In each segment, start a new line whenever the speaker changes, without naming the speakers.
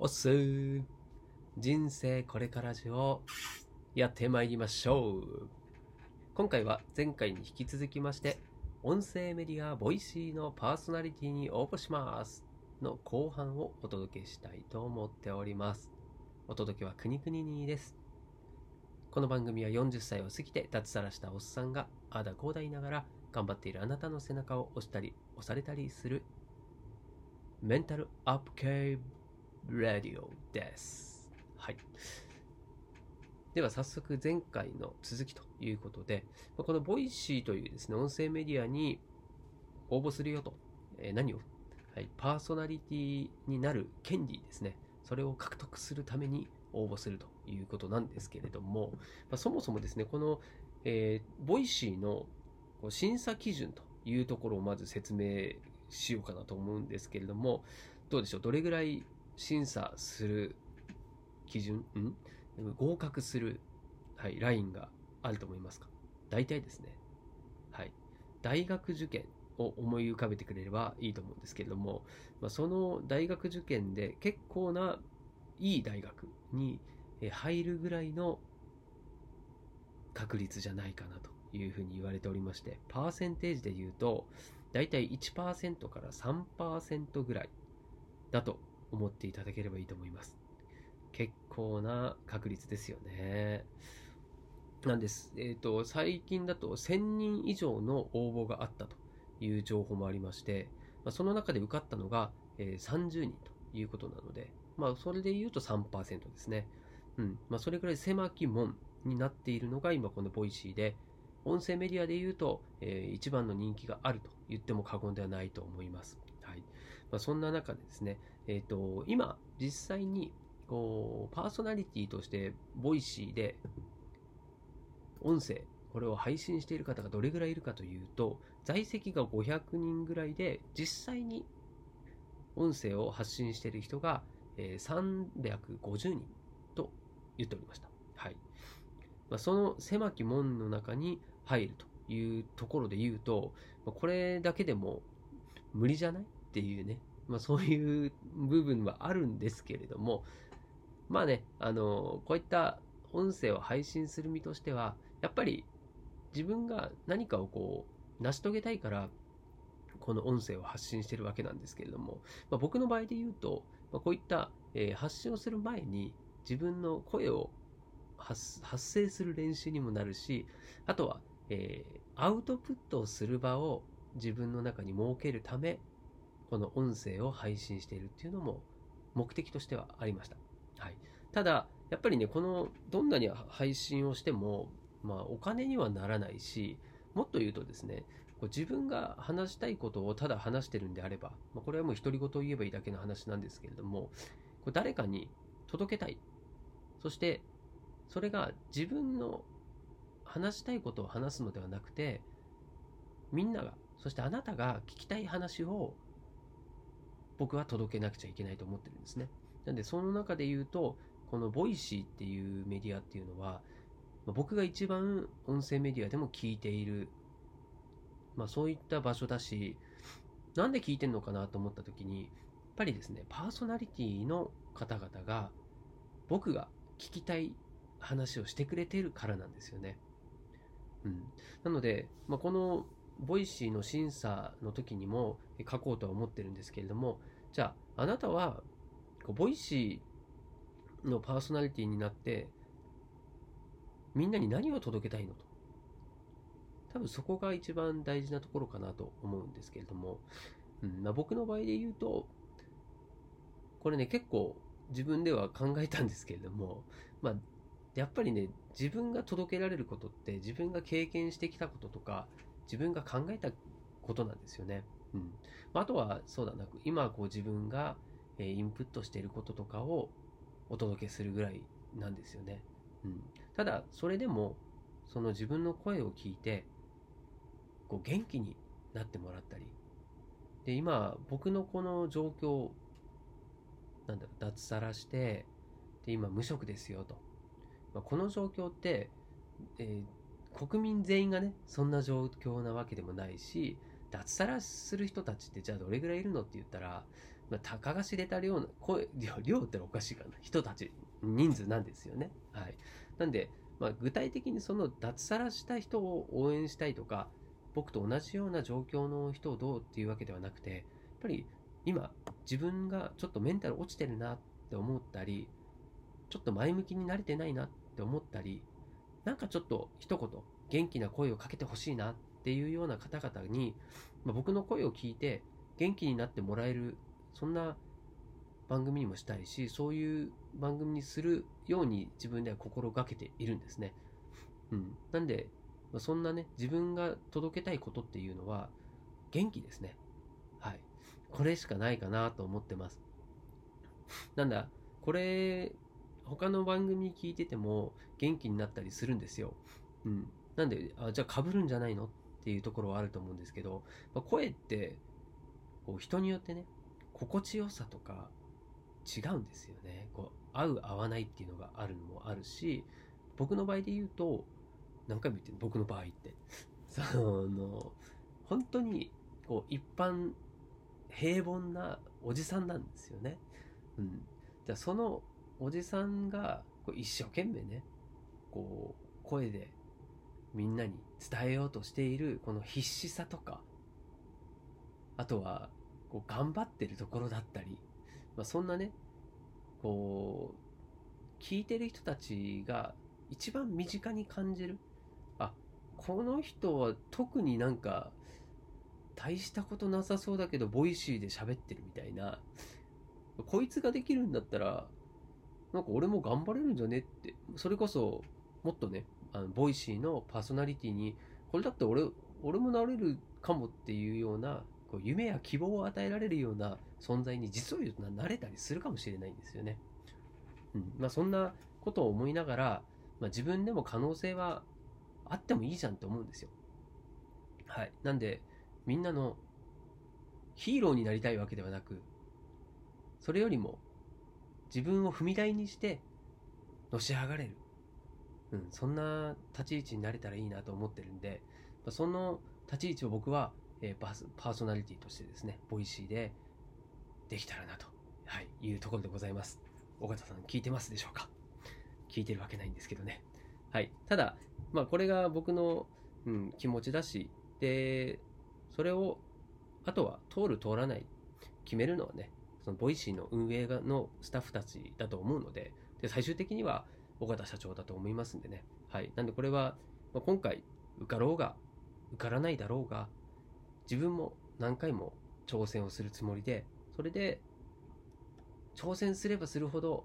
おっすー。人生これからラジオやってまいりましょう。今回は前回に引き続きまして音声メディア Voicy のパーソナリティに応募します。の後半をお届けしたいと思っております。お届けはくにくににです。この番組は40歳を過ぎて脱サラしたおっさんがああだこうだ言いながら頑張っているあなたの背中を押したり押されたりするメンタルアップ系ラディオです。はい。では早速前回の続きということで、この Voicy というですね、音声メディアに応募するよと、えー、何を、はい、パーソナリティになる権利ですね、それを獲得するために応募するということなんですけれども、まあ、そもそもですね、この、えー、 Voicy の審査基準というところをまず説明しようかなと思うんですけれども、どうでしょう、どれぐらい審査する基準、ん？合格する、はい、ラインがあると思いますか？大体ですね、はい、大学受験を思い浮かべてくれればいいと思うんですけれども、まあ、その大学受験で結構ないい大学に入るぐらいの確率じゃないかなというふうに言われておりまして、パーセンテージで言うと、だいたい1%から3%ぐらいだと思っていただければいいと思います。結構な確率ですよね。なんです。えっ、ー、と、最近だと1000人以上の応募があったという情報もありまして、まあ、その中で受かったのが、えー、30人ということなので、まあ、それで言うと3%ですね。うん。まあ、それぐらい狭き門になっているのが今この Voicy で、音声メディアで言うと、えー、一番の人気があると言っても過言ではないと思います。まあ、そんな中でですね、えっ、ー、と、今、実際に、こう、パーソナリティとして、 Voicy で、音声、これを配信している方がどれぐらいいるかというと、在籍が500人ぐらいで、実際に音声を発信している人が、えー、350人と言っておりました。はい。まあ、その狭き門の中に入るというところで言うと、まあ、これだけでも無理じゃないっていうね、まあ、そういう部分はあるんですけれども、まあね、あの、こういった音声を配信する身としては、やっぱり自分が何かをこう、成し遂げたいから、この音声を発信してるわけなんですけれども、まあ、僕の場合で言うと、まあ、こういった、えー、発信をする前に自分の声を発生する練習にもなるし、あとは、えー、アウトプットをする場を自分の中に設けるため、この音声を配信しているっていうのも目的としてはありました。はい。ただ、やっぱりね、この、どんなに配信をしても、まあ、お金にはならないし、もっと言うとですね、こう自分が話したいことをただ話してるんであれば、まあ、これはもう独り言を言えばいいだけの話なんですけれども、こう誰かに届けたい。そして、それが自分の話したいことを話すのではなくて、みんなが、そしてあなたが聞きたい話を僕は届けなくちゃいけないと思ってるんですね。なんで、その中で言うと、この Voicy っていうメディアっていうのはま、僕が一番音声メディアでも聞いている、まあそういった場所だし、なんで聞いてんのかなと思った時に、やっぱりですね、パーソナリティの方々が僕が聞きたい話をしてくれてるからなんですよね。うん。なので、まあ、この Voicy の審査の時にも書こうとは思ってるんですけれども、じゃあ、あなたは、 Voicy のパーソナリティになって、みんなに何を届けたいのと。多分そこが一番大事なところかなと思うんですけれども、うんまあ、僕の場合で言うと、これね、結構自分では考えたんですけれども、まあ、やっぱりね、自分が届けられることって、自分が経験してきたこととか、自分が考えたことなんですよね。うん。あとは、そうだな、今こう自分がインプットしていることとかをお届けするぐらいなんですよね。うん。ただ、それでも、その自分の声を聞いて、こう元気になってもらったり、で、今、僕のこの状況、なんだろう、脱サラして、で、今無職ですよと。まあ、この状況って、えー、国民全員がね、そんな状況なわけでもないし、脱サラする人たちってじゃあどれぐらいいるのって言ったら、まあ、たかが知れた量の、声、量っておかしいかな。人たち、人数なんですよね。はい。なんで、まあ、具体的にその脱サラした人を応援したいとか、僕と同じような状況の人をどうっていうわけではなくて、やっぱり今、自分がちょっとメンタル落ちてるなって思ったり、ちょっと前向きになれてないなって思ったり、なんかちょっと一言元気な声をかけてほしいなっていうような方々に、まあ、僕の声を聞いて元気になってもらえるそんな番組にもしたいしそういう番組にするように自分では心がけているんですね。うん、なんで、まあ、そんなね自分が届けたいことっていうのは元気ですね。はい。これしかないかなと思ってます。なんだ、これ他の番組聞いてても元気になったりするんですよ。うん。なんで、あじゃあ被るんじゃないのっていうところはあると思うんですけど、まあ、声ってこう人によってね、心地よさとか違うんですよね。こう合う合わないっていうのがあるのもあるし、僕の場合で言うと、何回も言ってる僕の場合って。その、本当にこう一般平凡なおじさんなんですよね。うん。じゃそのおじさんがこう一生懸命ねこう声でみんなに伝えようとしているこの必死さとかあとはこう頑張ってるところだったり、まあ、そんなねこう聞いてる人たちが一番身近に感じるあこの人は特になんか大したことなさそうだけど Voicy で喋ってるみたいなこいつができるんだったらなんか俺も頑張れるんじゃねって、それこそ、もっとね、あの Voicy のパーソナリティに、これだって俺、俺もなれるかもっていうような、こう夢や希望を与えられるような存在に実を言うとなれたりするかもしれないんですよね。うん。まあそんなことを思いながら、まあ自分でも可能性はあってもいいじゃんって思うんですよ。はい。なんで、みんなのヒーローになりたいわけではなく、それよりも自分を踏み台にしてのし上がれる、うん、そんな立ち位置になれたらいいなと思ってるんで、その立ち位置を僕は、えー、パーソナリティとしてですね、 Voicy でできたらなと、はい、いうところでございます。緒方さん聞いてますでしょうか？聞いてるわけないんですけどね。はい。ただ、まあこれが僕の、うん、気持ちだし、で、それを、あとは通る通らない決めるのはね、その Voicy の運営のスタッフたちだと思うので、で最終的には緒方社長だと思いますんでね。はい。なんでこれは、まあ、今回受かろうが、受からないだろうが、自分も何回も挑戦をするつもりで、それで、挑戦すればするほど、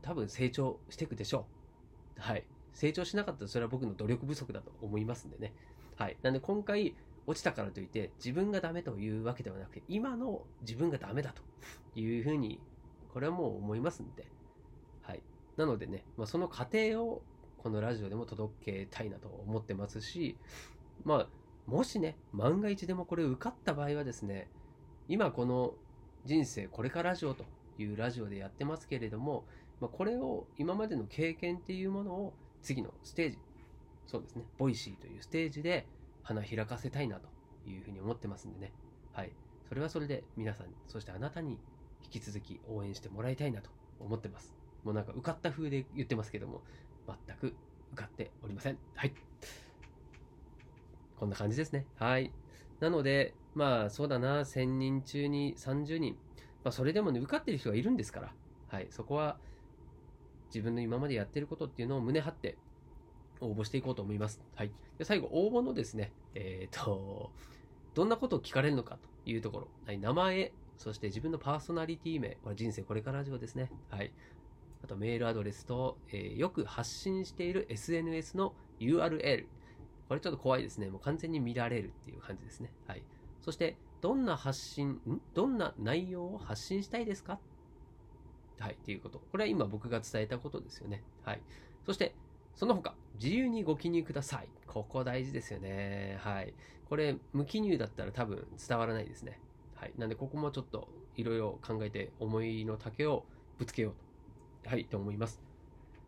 多分成長していくでしょう。はい。成長しなかったらそれは僕の努力不足だと思いますんでね。はい。なんで今回、落ちたからといって自分がダメというわけではなくて、今の自分がダメだというふうに、これはもう思いますんで、はい。なのでね、まあ、その過程をこのラジオでも届けたいなと思ってますし、まあ、もしね、万が一でもこれ受かった場合はですね、今この人生これからラジオというラジオでやってますけれども、まあ、これを今までの経験っていうものを次のステージ、そうですね、 Voicy というステージで花開かせたいなというふうに思ってますんでね。はい。それはそれで皆さん、そしてあなたに引き続き応援してもらいたいなと思ってます。もうなんか受かった風で言ってますけども、全く受かっておりません。はい。こんな感じですね。はい。なので、まあそうだな、1000人中に30人。まあそれでもね、受かってる人がいるんですから。はい。そこは自分の今までやってることっていうのを胸張って応募していこうと思います。はい。で最後、応募のですね、えっ、ー、と、どんなことを聞かれるのかというところ、はい、名前、そして自分のパーソナリティ名、これ人生これからラジオですね。はい。あとメールアドレスと、えー、よく発信している SNS の URL。これちょっと怖いですね。もう完全に見られるっていう感じですね。はい。そして、どんな発信、ん？どんな内容を発信したいですか？はい。っていうこと。これは今僕が伝えたことですよね。はい。そして、その他、自由にご記入ください。ここ大事ですよね。はい。これ、無記入だったら多分伝わらないですね。はい。なんで、ここもちょっといろいろ考えて思いの丈をぶつけようと。はい、と思います。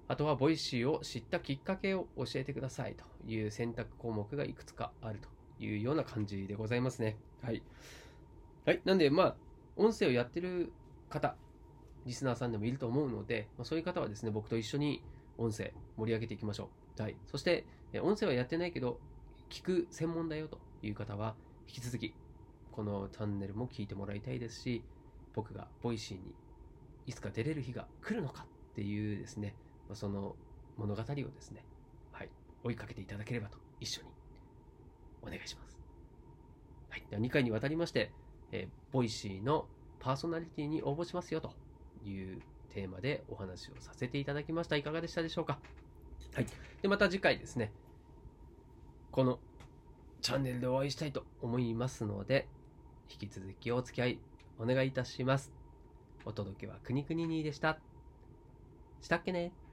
あとは、 Voicy を知ったきっかけを教えてくださいという選択項目がいくつかあるというような感じでございますね。はい。はい。なんで、まあ、音声をやってる方、リスナーさんでもいると思うので、まあ、そういう方はですね、僕と一緒に音声盛り上げていきましょう。はい。そして、音声はやってないけど、聞く専門だよという方は、引き続き、このチャンネルも聞いてもらいたいですし、僕が Voicy にいつか出れる日が来るのかっていうですね、その物語をですね、はい、追いかけていただければと一緒にお願いします。はい、では2回にわたりまして、えー、 Voicy のパーソナリティに応募しますよというテーマでお話をさせていただきました。いかがでしたでしょうか？はい。で、また次回ですね、このチャンネルでお会いしたいと思いますので、引き続きお付き合いお願いいたします。お届けはくにくににでした。したっけね？